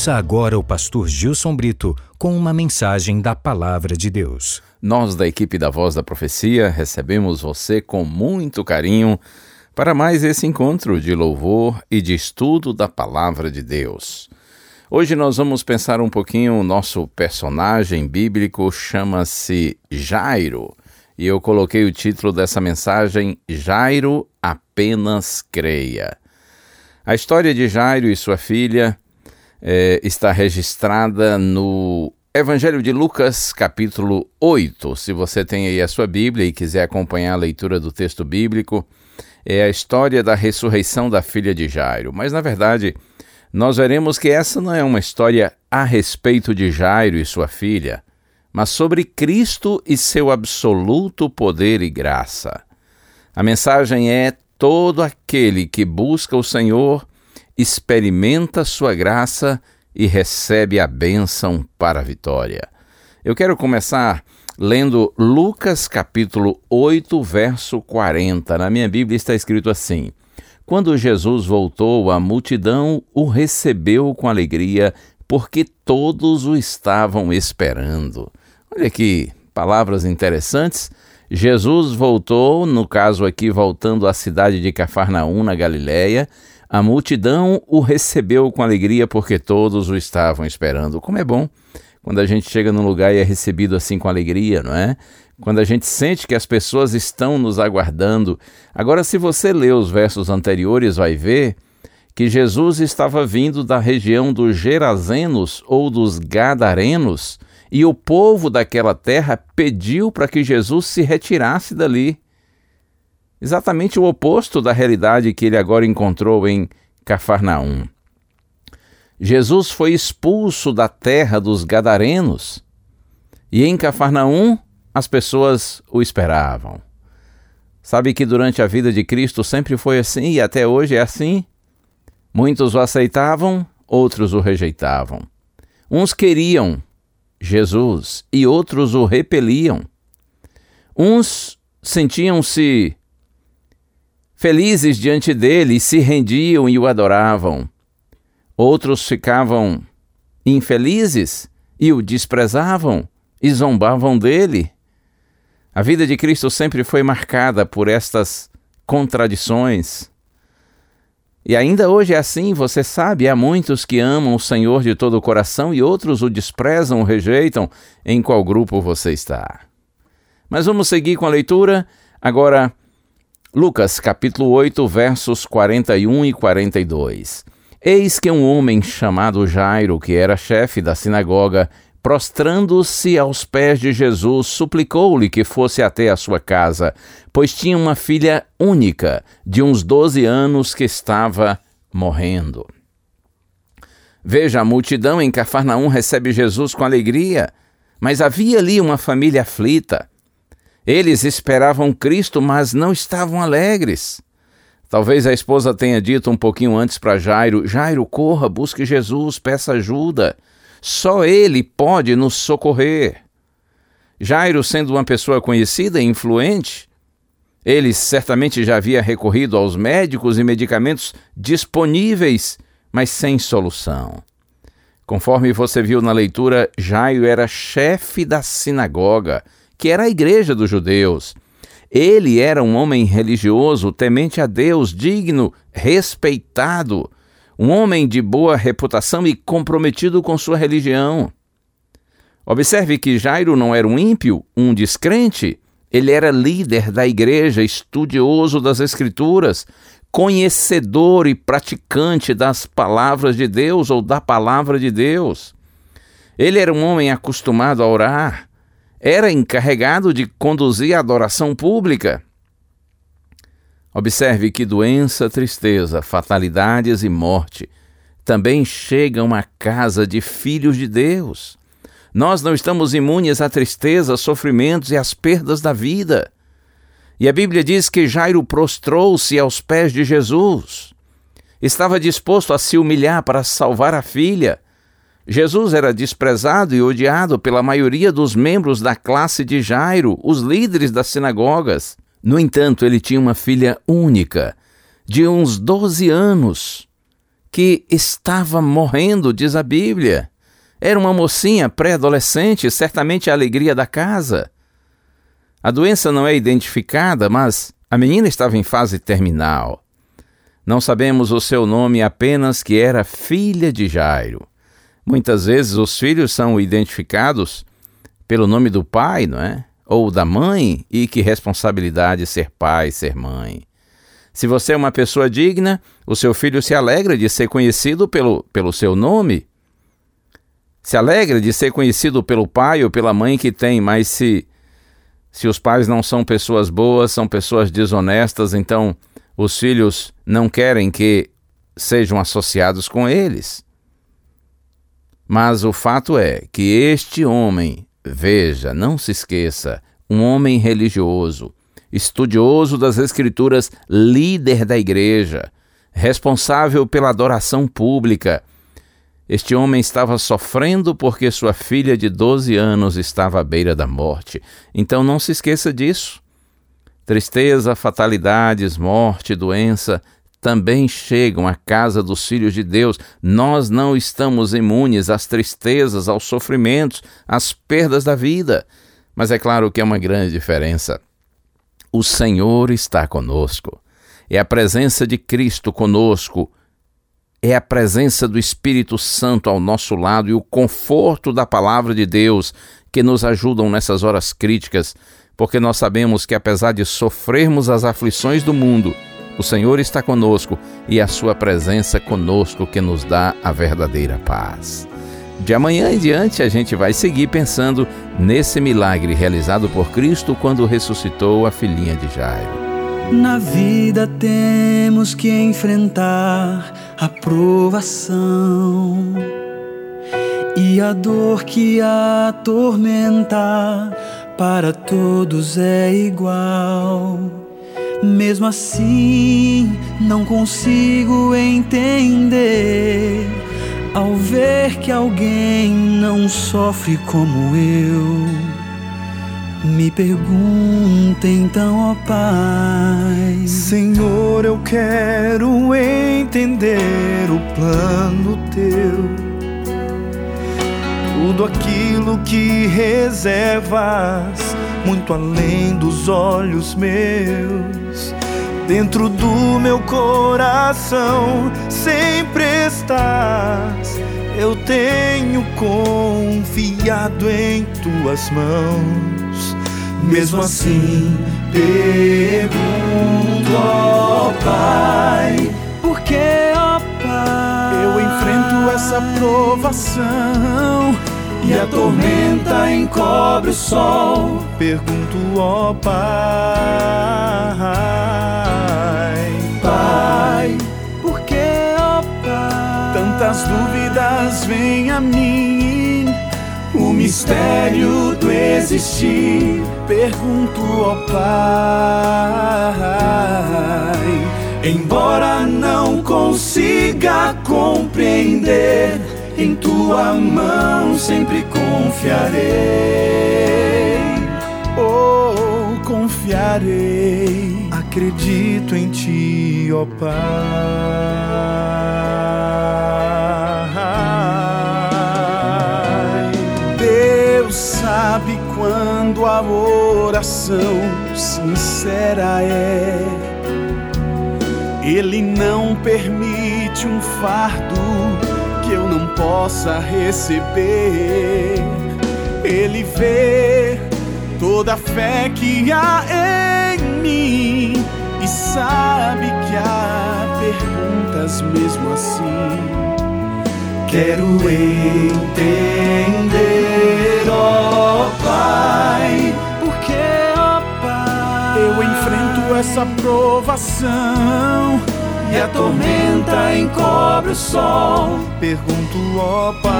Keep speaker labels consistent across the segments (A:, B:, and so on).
A: Ouça agora o pastor Gilson Brito com uma mensagem da Palavra de Deus.
B: Nós, da equipe da Voz da Profecia, recebemos você com muito carinho para mais esse encontro de louvor e de estudo da Palavra de Deus. Hoje nós vamos pensar um pouquinho, o nosso personagem bíblico chama-se Jairo, e eu coloquei o título dessa mensagem Jairo apenas creia. A história de Jairo e sua filha é, está registrada no Evangelho de Lucas, capítulo 8. Se você tem aí a sua Bíblia e quiser acompanhar a leitura do texto bíblico, é a história da ressurreição da filha de Jairo. Mas, na verdade, nós veremos que essa não é uma história a respeito de Jairo e sua filha, mas sobre Cristo e seu absoluto poder e graça. A mensagem é: todo aquele que busca o Senhor experimenta sua graça e recebe a bênção para a vitória. Eu quero começar lendo Lucas capítulo 8, verso 40. Na minha Bíblia está escrito assim: Quando Jesus voltou, a multidão o recebeu com alegria, porque todos o estavam esperando. Olha que palavras interessantes. Jesus voltou, no caso aqui voltando à cidade de Cafarnaum, na Galiléia, a multidão o recebeu com alegria porque todos o estavam esperando. Como é bom quando a gente chega num lugar e é recebido assim com alegria, não é? Quando a gente sente que as pessoas estão nos aguardando. Agora, se você ler os versos anteriores, vai ver que Jesus estava vindo da região dos Gerazenos ou dos Gadarenos e o povo daquela terra pediu para que Jesus se retirasse dali exatamente o oposto da realidade que ele agora encontrou em Cafarnaum. Jesus foi expulso da terra dos Gadarenos e em Cafarnaum as pessoas o esperavam. Sabe que durante a vida de Cristo sempre foi assim e até hoje é assim? Muitos o aceitavam, outros o rejeitavam. Uns queriam Jesus e outros o repeliam. Uns sentiam-se felizes diante dele, se rendiam e o adoravam. Outros ficavam infelizes e o desprezavam e zombavam dele. A vida de Cristo sempre foi marcada por estas contradições. E ainda hoje é assim, você sabe, há muitos que amam o Senhor de todo o coração e outros o desprezam, o rejeitam. Em qual grupo você está? Mas vamos seguir com a leitura. Agora, Lucas capítulo 8, versos 41 e 42. Eis que um homem chamado Jairo, que era chefe da sinagoga, prostrando-se aos pés de Jesus, suplicou-lhe que fosse até a sua casa, pois tinha uma filha única, de uns doze anos, que estava morrendo. Veja, a multidão em Cafarnaum recebe Jesus com alegria, mas havia ali uma família aflita. Eles esperavam Cristo, mas não estavam alegres. Talvez a esposa tenha dito um pouquinho antes para Jairo: Jairo, corra, busque Jesus, peça ajuda. Só ele pode nos socorrer. Jairo, sendo uma pessoa conhecida e influente, ele certamente já havia recorrido aos médicos e medicamentos disponíveis, mas sem solução. Conforme você viu na leitura, Jairo era chefe da sinagoga que era a igreja dos judeus. Ele era um homem religioso, temente a Deus, digno, respeitado, um homem de boa reputação e comprometido com sua religião. Observe que Jairo não era um ímpio, um descrente. Ele era líder da igreja, estudioso das Escrituras, conhecedor e praticante das palavras de Deus ou da palavra de Deus. Ele era um homem acostumado a orar, era encarregado de conduzir a adoração pública. Observe que doença, tristeza, fatalidades e morte também chegam à casa de filhos de Deus. Nós não estamos imunes à tristeza, sofrimentos e às perdas da vida. E a Bíblia diz que Jairo prostrou-se aos pés de Jesus. Estava disposto a se humilhar para salvar a filha. Jesus era desprezado e odiado pela maioria dos membros da classe de Jairo, os líderes das sinagogas. No entanto, ele tinha uma filha única, de uns 12 anos, que estava morrendo, diz a Bíblia. Era uma mocinha pré-adolescente, certamente a alegria da casa. A doença não é identificada, mas a menina estava em fase terminal. Não sabemos o seu nome, apenas que era filha de Jairo. Muitas vezes os filhos são identificados pelo nome do pai, não é? Ou da mãe, e que responsabilidade ser pai, ser mãe. Se você é uma pessoa digna, o seu filho se alegra de ser conhecido pelo, pelo seu nome, se alegra de ser conhecido pelo pai ou pela mãe que tem, mas se se os pais não são pessoas boas, são pessoas desonestas, então os filhos não querem que sejam associados com eles. Mas o fato é que este homem, veja, não se esqueça, um homem religioso, estudioso das Escrituras, líder da igreja, responsável pela adoração pública, este homem estava sofrendo porque sua filha de 12 anos estava à beira da morte. Então não se esqueça disso. Tristeza, fatalidades, morte, doença também chegam à casa dos filhos de Deus. Nós não estamos imunes às tristezas, aos sofrimentos, às perdas da vida. Mas é claro que é uma grande diferença. O Senhor está conosco. É a presença de Cristo conosco é a presença do Espírito Santo ao nosso lado e o conforto da palavra de Deus que nos ajudam nessas horas críticas, porque nós sabemos que apesar de sofrermos as aflições do mundo, o Senhor está conosco e a sua presença conosco que nos dá a verdadeira paz. De amanhã em diante a gente vai seguir pensando nesse milagre realizado por Cristo quando ressuscitou a filhinha de Jairo.
C: Na vida temos que enfrentar a provação e a dor que atormenta para todos é igual. Mesmo assim, não consigo entender ao ver que alguém não sofre como eu. Me pergunta então, ó Pai.
D: Senhor, eu quero entender o plano teu. Tudo aquilo que reservas, muito além dos olhos meus. Dentro do meu coração sempre estás. Eu tenho confiado em tuas mãos mesmo assim, pergunto, ó Pai,
C: por que, ó Pai,
D: eu enfrento essa provação
C: e a tormenta encobre o sol?
D: Pergunto, ó Pai,
C: Pai, Pai,
D: tantas dúvidas vêm a mim?
C: O mistério do existir
D: pergunto ao Pai.
C: Embora não consiga compreender, em tua mão sempre confiarei.
D: Oh, confiarei, acredito em ti, ó Pai. Quando a oração sincera é. Ele não permite um fardo que eu não possa receber. Ele vê toda a fé que há em mim e sabe que há perguntas mesmo assim.
C: Quero entender,
E: a provação e a tormenta encobre o sol. Pergunto, ó Pai,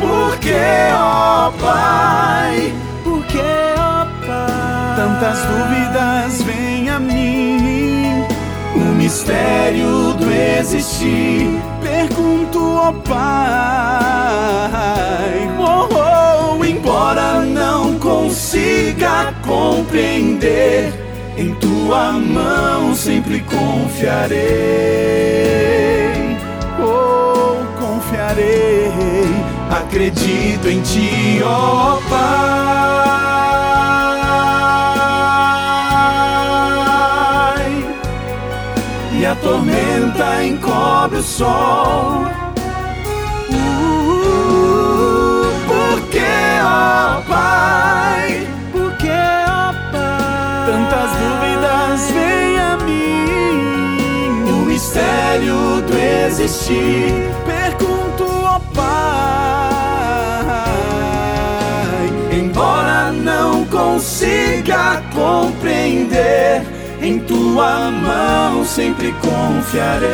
E: por que, ó Pai?
D: Por que, ó Pai?
E: Tantas dúvidas vêm a mim. O mistério do existir. Pergunto, ó Pai, oh, oh, embora não consiga compreender em tua mão sempre confiarei. Oh, confiarei. Acredito em ti, ó oh Pai. Tormenta encobre o sol. Uh, porque, ó oh Pai tantas dúvidas vêm a mim. O mistério do existir, pergunto ao Pai. Embora não consiga compreender, em tua mão sempre confiarei.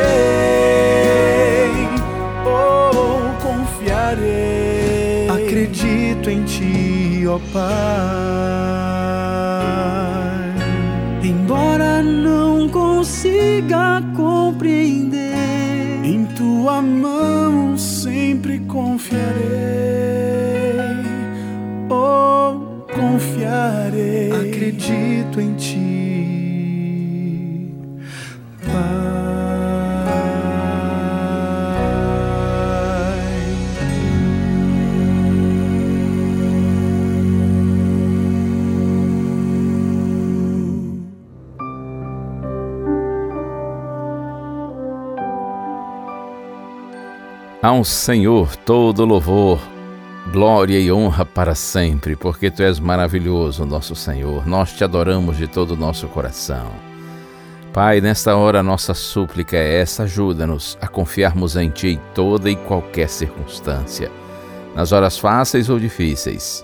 E: Oh, confiarei. Acredito em ti, ó oh Pai
D: embora não consiga compreender.
E: Em tua mão sempre confiarei, oh, confiarei. Acredito em ti,
B: Ao Senhor todo louvor, glória e honra para sempre, porque Tu és maravilhoso, nosso Senhor. Nós te adoramos de todo o nosso coração. Pai, nesta hora nossa súplica é essa: ajuda-nos a confiarmos em Ti em toda e qualquer circunstância, nas horas fáceis ou difíceis,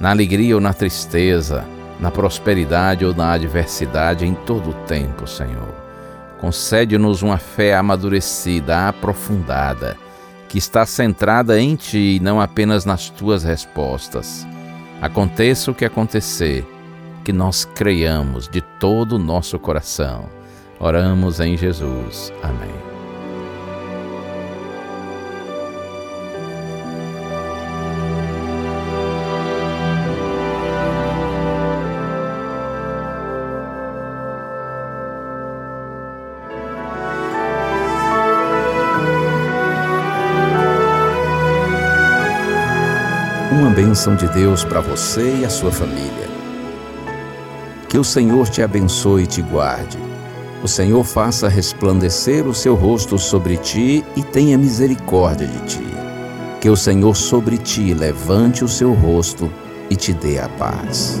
B: na alegria ou na tristeza, na prosperidade ou na adversidade, em todo o tempo, Senhor. Concede-nos uma fé amadurecida, aprofundada que está centrada em ti e não apenas nas tuas respostas. Aconteça o que acontecer, que nós creiamos de todo o nosso coração. Oramos em Jesus. Amém.
A: Bênção de Deus para você e a sua família. Que o Senhor te abençoe e te guarde. O Senhor faça resplandecer o seu rosto sobre ti e tenha misericórdia de ti. Que o Senhor sobre ti levante o seu rosto e te dê a paz.